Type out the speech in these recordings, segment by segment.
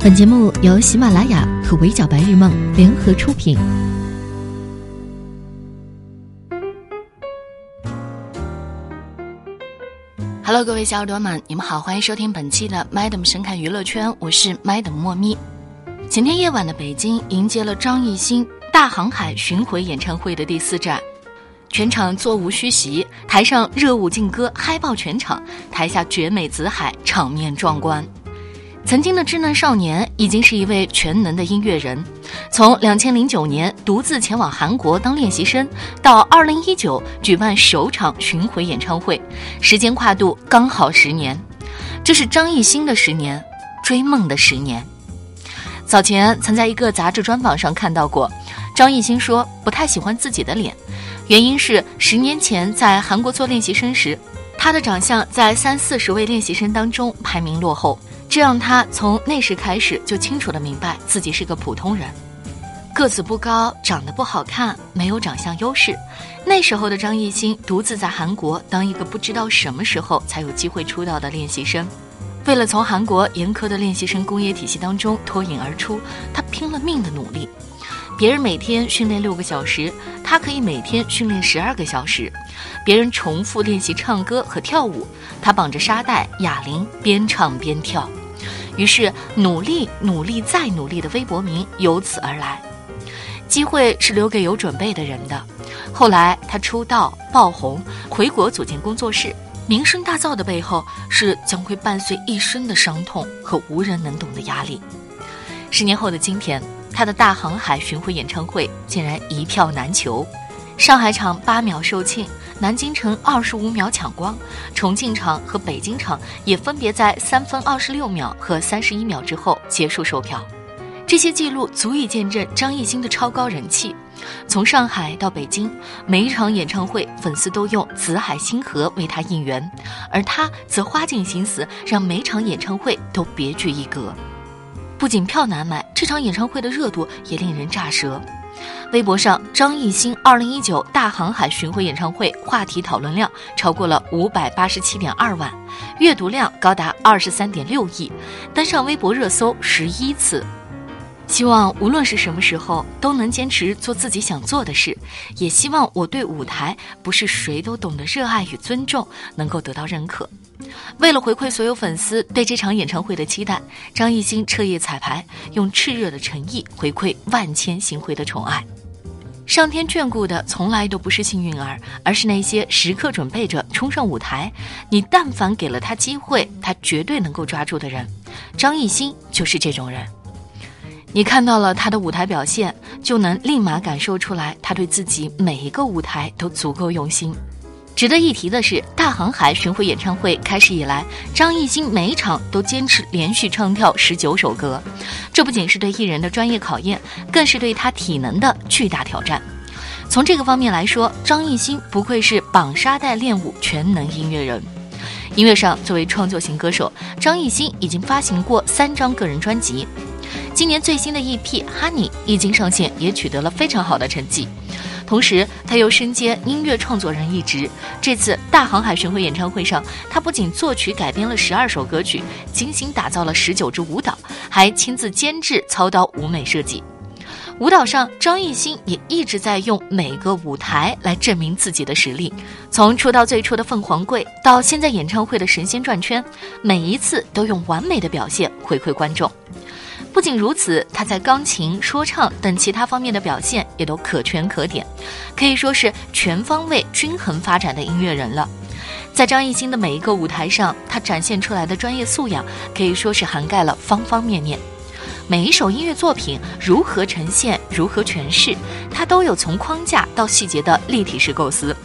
本节目由喜马拉雅和围剿白日梦联合出品。Hello，各位小耳朵们，你们好，欢迎收听本期的 Madam 神侃娱乐圈，我是 Madam 莫咪。前天夜晚的北京迎接了张艺兴大航海巡回演唱会的第四站，全场座无虚席，台上热舞劲歌嗨爆全场，台下绝美紫海，场面壮观。曾经的稚嫩少年，已经是一位全能的音乐人。从两千零九年独自前往韩国当练习生，到二零一九举办首场巡回演唱会，时间跨度刚好十年。这是张艺兴的十年，追梦的十年。早前曾在一个杂志专访上看到过，张艺兴说不太喜欢自己的脸，原因是十年前在韩国做练习生时，他的长相在三四十位练习生当中排名落后。这让他从那时开始就清楚的明白自己是个普通人，个子不高，长得不好看，没有长相优势。那时候的张艺兴独自在韩国当一个不知道什么时候才有机会出道的练习生，为了从韩国严苛的练习生工业体系当中脱颖而出，他拼了命的努力。别人每天训练六个小时，他可以每天训练十二个小时。别人重复练习唱歌和跳舞，他绑着沙袋哑铃边唱边跳。于是，努力、努力再努力的微博名由此而来。机会是留给有准备的人的。后来，他出道爆红，回国组建工作室，名声大噪的背后是将会伴随一生的伤痛和无人能懂的压力。十年后的今天。他的大航海巡回演唱会竟然一票难求，上海场八秒售罄，南京城二十五秒抢光，重庆场和北京场也分别在三分二十六秒和三十一秒之后结束售票。这些记录足以见证张艺兴的超高人气。从上海到北京，每一场演唱会粉丝都用“紫海星河”为他应援，而他则花尽心思让每场演唱会都别具一格。不仅票难买，这场演唱会的热度也令人咋舌。微博上，张艺兴2019大航海巡回演唱会话题讨论量超过了587.2万，阅读量高达23.6亿，登上微博热搜十一次。希望无论是什么时候都能坚持做自己想做的事，也希望我对舞台不是谁都懂得热爱与尊重能够得到认可。为了回馈所有粉丝对这场演唱会的期待，张艺兴彻夜彩排，用炽热的诚意回馈万千星辉的宠爱。上天眷顾的从来都不是幸运儿，而是那些时刻准备着冲上舞台。你但凡给了他机会，他绝对能够抓住的人。张艺兴就是这种人。你看到了他的舞台表现，就能立马感受出来，他对自己每一个舞台都足够用心。值得一提的是，大航海巡回演唱会开始以来，张艺兴每一场都坚持连续唱跳十九首歌，这不仅是对艺人的专业考验，更是对他体能的巨大挑战。从这个方面来说，张艺兴不愧是绑沙袋练舞全能音乐人。音乐上，作为创作型歌手，张艺兴已经发行过三张个人专辑。今年最新的 EP《Honey》一经上线，也取得了非常好的成绩。同时，他又身兼音乐创作人一职。这次大航海巡回演唱会上，他不仅作曲改编了十二首歌曲，精心打造了十九支舞蹈，还亲自监制操刀舞美设计。舞蹈上，张艺兴也一直在用每个舞台来证明自己的实力。从出道最初的凤凰柜，到现在演唱会的神仙转圈，每一次都用完美的表现回馈观众。不仅如此，他在钢琴、说唱等其他方面的表现也都可圈可点，可以说是全方位、均衡发展的音乐人了。在张艺兴的每一个舞台上，他展现出来的专业素养可以说是涵盖了方方面面。每一首音乐作品如何呈现、如何诠释，他都有从框架到细节的立体式构思。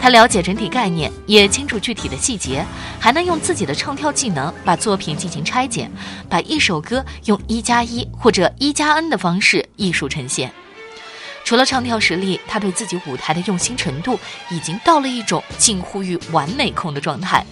他了解整体概念，也清楚具体的细节，还能用自己的唱跳技能把作品进行拆解，把一首歌用一加一或者一加 n 的方式艺术呈现。除了唱跳实力，他对自己舞台的用心程度已经到了一种近乎于完美控的状态。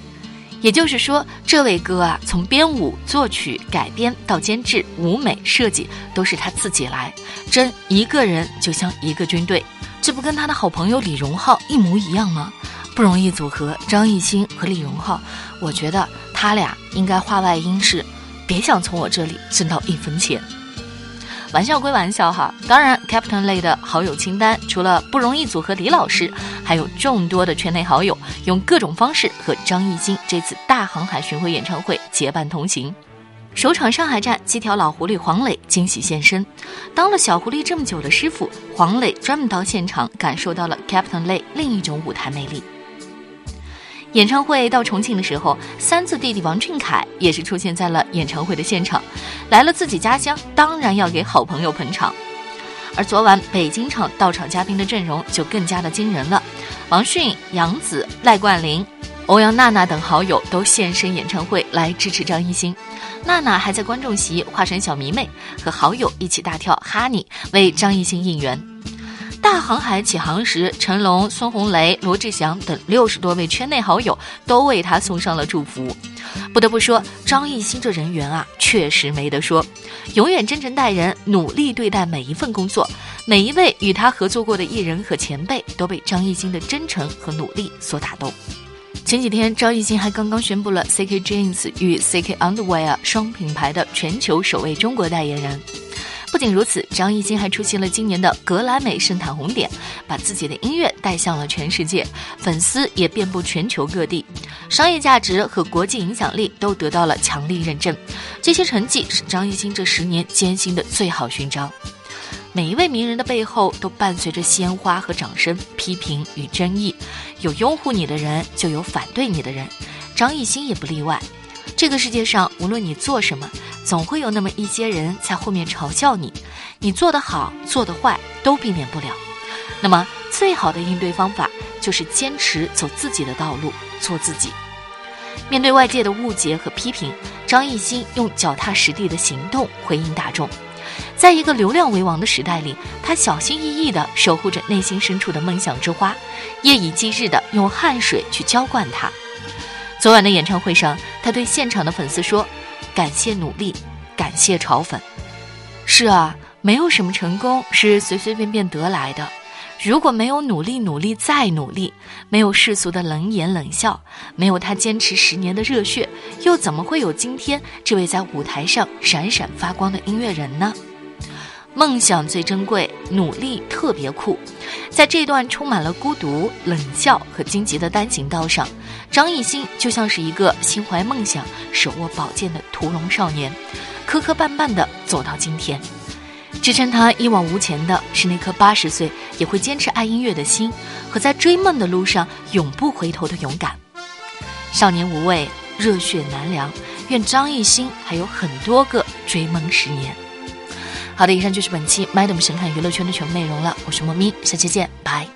也就是说，这位哥啊，从编舞、作曲、改编到监制、舞美设计，都是他自己来，真一个人就像一个军队。这不跟他的好朋友李荣浩一模一样吗？不容易组合，张艺兴和李荣浩，我觉得他俩应该话外音是别想从我这里挣到一分钱。玩笑归玩笑哈，当然，Captain 类的好友清单除了不容易组合李老师，还有众多的圈内好友用各种方式和张艺兴这次大航海巡回演唱会结伴同行。首场上海站，七条老狐狸黄磊惊喜现身。当了小狐狸这么久的师傅，黄磊专门到现场感受到了 Captain 类另一种舞台魅力。演唱会到重庆的时候，三字弟弟王俊凯也是出现在了演唱会的现场。来了自己家乡，当然要给好朋友捧场。而昨晚北京场到场嘉宾的阵容就更加的惊人了，王迅、杨紫、赖冠霖。欧阳娜娜等好友都现身演唱会来支持张艺兴，娜娜还在观众席化身小迷妹，和好友一起大跳《Honey》，为张艺兴应援。大航海起航时，成龙、孙红雷、罗志祥等六十多位圈内好友都为他送上了祝福。不得不说，张艺兴这人缘啊，确实没得说，永远真诚待人，努力对待每一份工作。每一位与他合作过的艺人和前辈，都被张艺兴的真诚和努力所打动。前几天，张艺兴还刚刚宣布了 CK Jeans 与 CK Underwear 双品牌的全球首位中国代言人。不仅如此，张艺兴还出席了今年的格莱美圣坛红点，把自己的音乐带向了全世界，粉丝也遍布全球各地，商业价值和国际影响力都得到了强力认证。这些成绩是张艺兴这十年艰辛的最好勋章。每一位名人的背后都伴随着鲜花和掌声、批评与争议，有拥护你的人，就有反对你的人，张艺兴也不例外。这个世界上，无论你做什么，总会有那么一些人在后面嘲笑你，你做得好，做得坏，都避免不了。那么，最好的应对方法就是坚持走自己的道路，做自己。面对外界的误解和批评，张艺兴用脚踏实地的行动回应大众。在一个流量为王的时代里，他小心翼翼地守护着内心深处的梦想之花，夜以继日地用汗水去浇灌它。昨晚的演唱会上，他对现场的粉丝说：“感谢努力，感谢嘲讽。”是啊，没有什么成功是随随便便得来的。如果没有努力、努力再努力，没有世俗的冷眼冷笑，没有他坚持十年的热血，又怎么会有今天这位在舞台上闪闪发光的音乐人呢？梦想最珍贵，努力特别酷。在这段充满了孤独、冷笑和荆棘的单行道上，张艺兴就像是一个心怀梦想、手握宝剑的屠龙少年，磕磕绊绊地走到今天。支撑他一往无前的是那颗八十岁也会坚持爱音乐的心，和在追梦的路上永不回头的勇敢。少年无畏，热血难凉。愿张艺兴还有很多个追梦十年。好的，以上就是本期 Madam 神探娱乐圈的全部内容了。我是猫咪，下期见，拜。